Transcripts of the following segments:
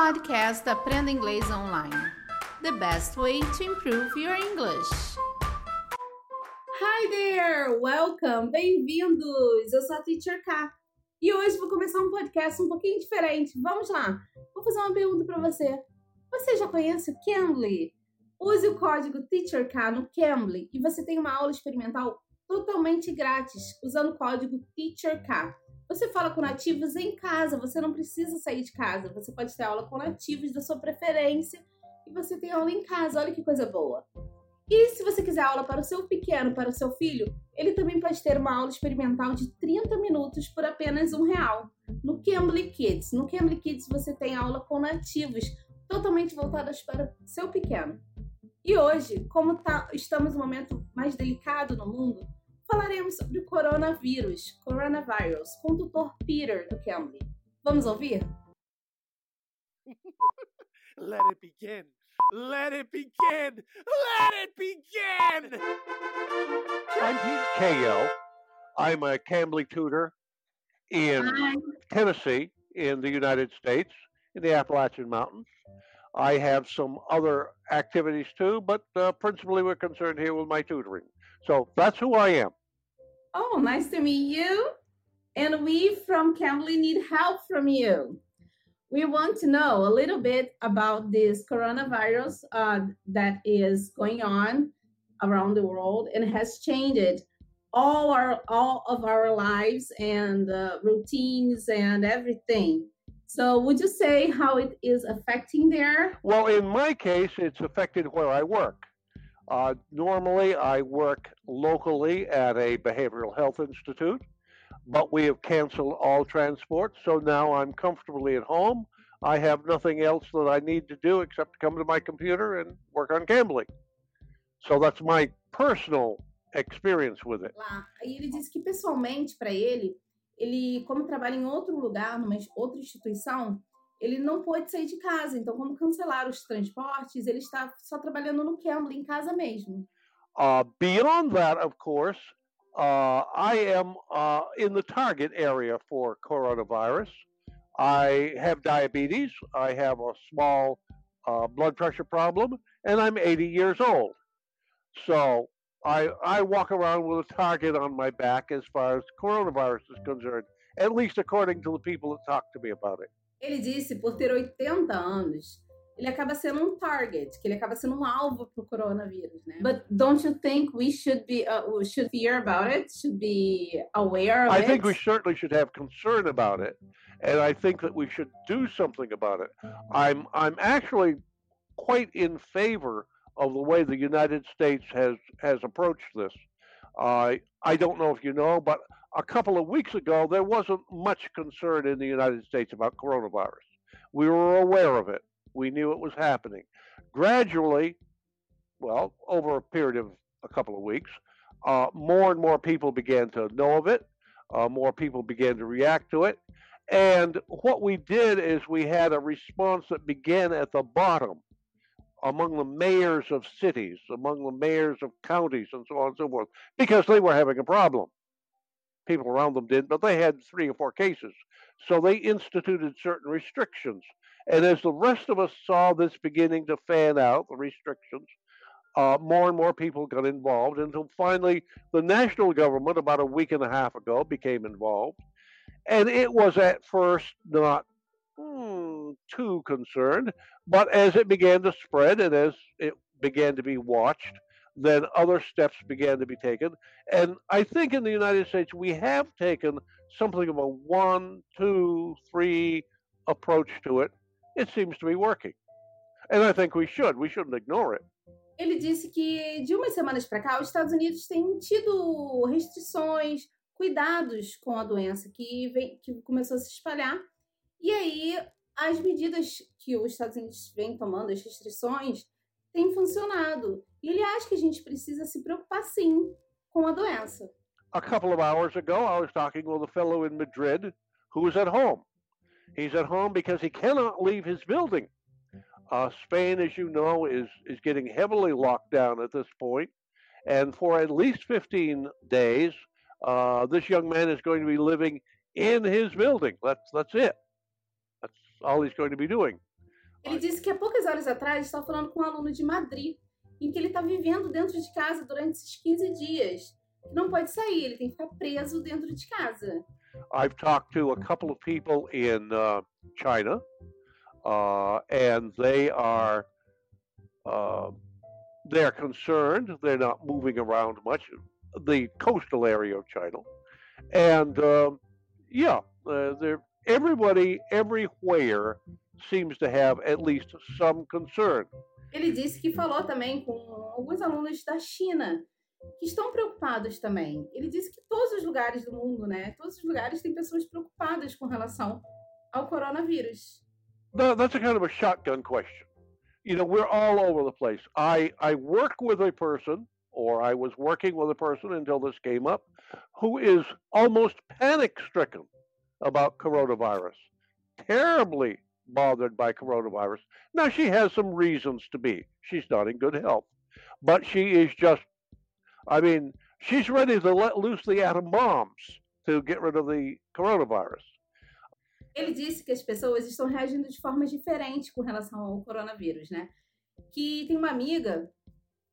Podcast Aprenda Inglês Online. The best way to improve your English. Hi there! Welcome! Bem-vindos! Eu sou a Teacher K. E hoje vou começar um podcast um pouquinho diferente. Vamos lá! Vou fazer uma pergunta para você. Você já conhece o Cambly? Use o código TEACHERK no Cambly e você tem uma aula experimental totalmente grátis usando o código TEACHERK. Você fala com nativos em casa, você não precisa sair de casa. Você pode ter aula com nativos da sua preferência e você tem aula em casa. Olha que coisa boa. E se você quiser aula para o seu pequeno, para o seu filho, ele também pode ter uma aula experimental de 30 minutos por apenas um real. No Cambly Kids. No Cambly Kids você tem aula com nativos, totalmente voltadas para o seu pequeno. E hoje, como tá, estamos num momento mais delicado no mundo, falaremos sobre o coronavírus, coronavirus, com o tutor Peter do Cambly. Vamos ouvir? Let it begin. Let it begin. Let it begin. I'm Pete Cahill. I'm a Cambly tutor in Hi. Tennessee, in the United States, in the Appalachian Mountains. I have some other activities too, but uh, principally we're concerned here with my tutoring. So that's who I am. Oh, nice to meet you. And we from Cambly need help from you. We want to know a little bit about this coronavirus uh, that is going on around the world and has changed all our all of our lives and uh, routines and everything. So, would you say how it is affecting there? Well, in my case, it's affected where I work. Uh, normally, I work locally at a behavioral health institute, but we have canceled all transport. So now I'm comfortably at home. I have nothing else that I need to do except to come to my computer and work on Cambly. So that's my personal experience with it. lá. Aí ele disse que pessoalmente para ele, ele como trabalha em outro lugar, numa outra instituição, ele não pôde sair de casa. Então, como cancelaram os transportes, ele está só trabalhando no Cambly em casa mesmo. Uh, beyond that, of course, uh, I am uh, in the target area for coronavirus. I have diabetes. I have a small uh, blood pressure problem, and I'm 80 years old. So I, I walk around with a target on my back as far as coronavirus is concerned, at least according to the people that talk to me about it. Ele disse, por ter 80 anos, ele acaba sendo um target, que ele acaba sendo um alvo para o coronavírus, né? But don't you think we should be uh, we should fear about it? Should be aware of I it? think we certainly should have concern about it, and I think that we should do something about it. I'm I'm actually quite in favor of the way the United States has has approached this. Uh, I don't know if you know, but a couple of weeks ago there wasn't much concern in the United States about coronavirus. We were aware of it. We knew it was happening. Gradually, well, over a period of a couple of weeks, uh, more and more people began to know of it. Uh, more people began to react to it. And what we did is we had a response that began at the bottom among the mayors of cities, among the mayors of counties, and so on and so forth, because they were having a problem. People around them did, but they had three or four cases. So they instituted certain restrictions. And as the rest of us saw this beginning to fan out, the restrictions, uh, more and more people got involved until finally the national government, about a week and a half ago, became involved. And it was at first not too concerned, but as it began to spread and as it began to be watched, then other steps began to be taken. And I think in the United States, we have taken something of a one, two, three approach to it. It seems to be working. And I think we should. We shouldn't ignore it. Ele disse que de umas semanas para cá, os Estados Unidos têm tido restrições, cuidados com a doença que, vem, que começou a se espalhar. E aí, as medidas que os Estados Unidos vêm tomando, as restrições, têm funcionado. E ele acha que a gente precisa se preocupar sim com a doença. a couple of hours ago, I was talking with a fellow in Madrid who is at home. He's at home because he cannot leave his building. Uh, Spain, as you know, is, is getting heavily locked down at this point, and for at least 15 days, uh, this young man is going to be living in his building. That's that's it. All he's going to be doing. Ele disse que há poucas horas atrás estava falando com um aluno de Madrid, em que ele está vivendo dentro de casa durante esses 15 dias. Não pode sair, ele tem que ficar preso dentro de casa. I've talked to a couple of people in uh, China, uh, and they are uh, they're concerned. They're not moving around much. The coastal area of China, and uh, yeah, uh, they're everybody everywhere seems to have at least some concern. Ele disse que falou também com alguns alunos da China que estão preocupados também. Ele disse que todos os lugares do mundo, né, todos os lugares têm pessoas preocupadas com relação ao coronavírus. That, that's a kind of a shotgun question. You know, we're all over the place. I I work with a person, or I was working with a person until this came up, who is almost panic stricken about coronavirus, terribly bothered by coronavirus. Now, she has some reasons to be. She's not in good health, but she is just, I mean, she's ready to let loose the atom bombs to get rid of the coronavirus. Ele disse que as pessoas estão reagindo de formas diferentes com relação ao coronavírus, né? Que tem uma amiga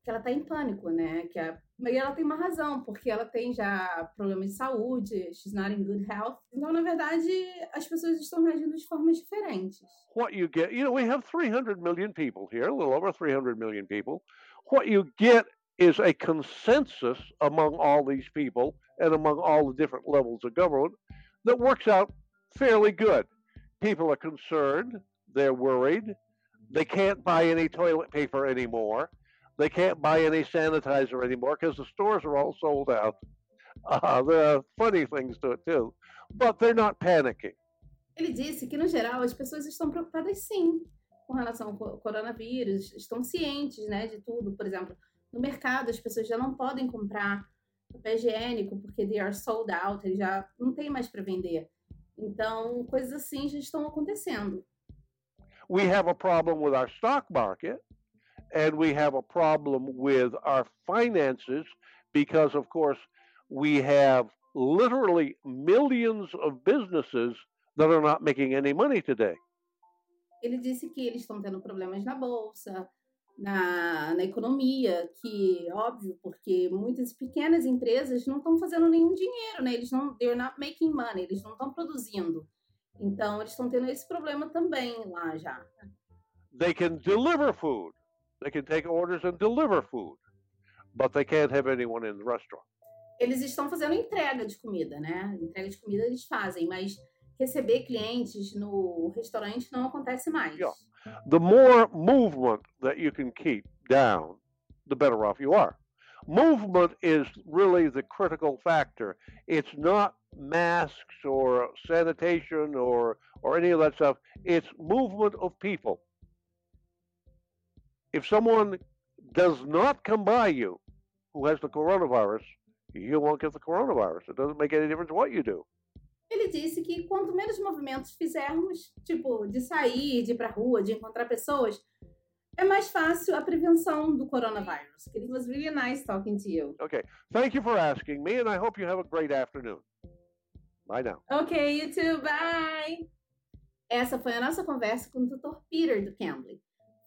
que ela tá em pânico, né? Que a, e ela tem uma razão, porque ela tem já problemas de saúde, she's not in good health. Então, na verdade, as pessoas estão reagindo de formas diferentes. What you get, you know, we have 300 million people here, a little over 300 million people. What you get is a consensus among all these people and among all the different levels of government that works out fairly good. People are concerned, they're worried, they can't buy any toilet paper anymore. They can't buy any sanitizer anymore because the stores are all sold out. Uh, there are funny things to it too, but they're not panicking. Ele disse que, no geral, as pessoas estão preocupadas sim com relação ao coronavírus, estão cientes né, de tudo. Por exemplo, no mercado as pessoas já não podem comprar papel higiênico porque they are sold out, eles já não tem mais para vender. Então, coisas assim já estão acontecendo. We have a problem with our stock market and we have a problem with our finances because, of course, we have literally millions of businesses that are not making any money today. Ele disse que eles estão tendo problemas na bolsa, na, na economia, que óbvio, porque muitas pequenas empresas não estão fazendo nenhum dinheiro, né? Eles não, they're not making money, eles não estão produzindo. Então eles estão tendo esse problema também lá já. They can deliver food. They can take orders and deliver food, but they can't have anyone in the restaurant. Eles estão fazendo entrega de comida, né? Entrega de comida eles fazem, mas receber clientes no restaurante não acontece mais. Yeah. The more movement that you can keep down, the better off you are. Movement is really the critical factor. It's not masks or sanitation or or any of that stuff. It's movement of people. If someone does not come by you who has the coronavirus, you won't get the coronavirus. It doesn't make any difference what you do. Ele disse que quanto menos movimentos fizermos, tipo de sair, de ir pra rua, de encontrar pessoas, é mais fácil a prevenção do coronavírus. It was really nice talking to you. Okay. Thank you for asking me, and I hope you have a great afternoon. Bye now. Ok, you too. Bye! Essa foi a nossa conversa com o Dr. Peter do Cambly.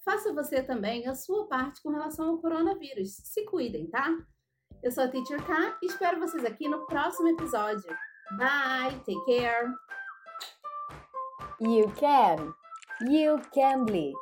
Faça você também a sua parte com relação ao coronavírus. Se cuidem, tá? Eu sou a Teacher K e espero vocês aqui no próximo episódio. Bye, take care. You can. You can bleed.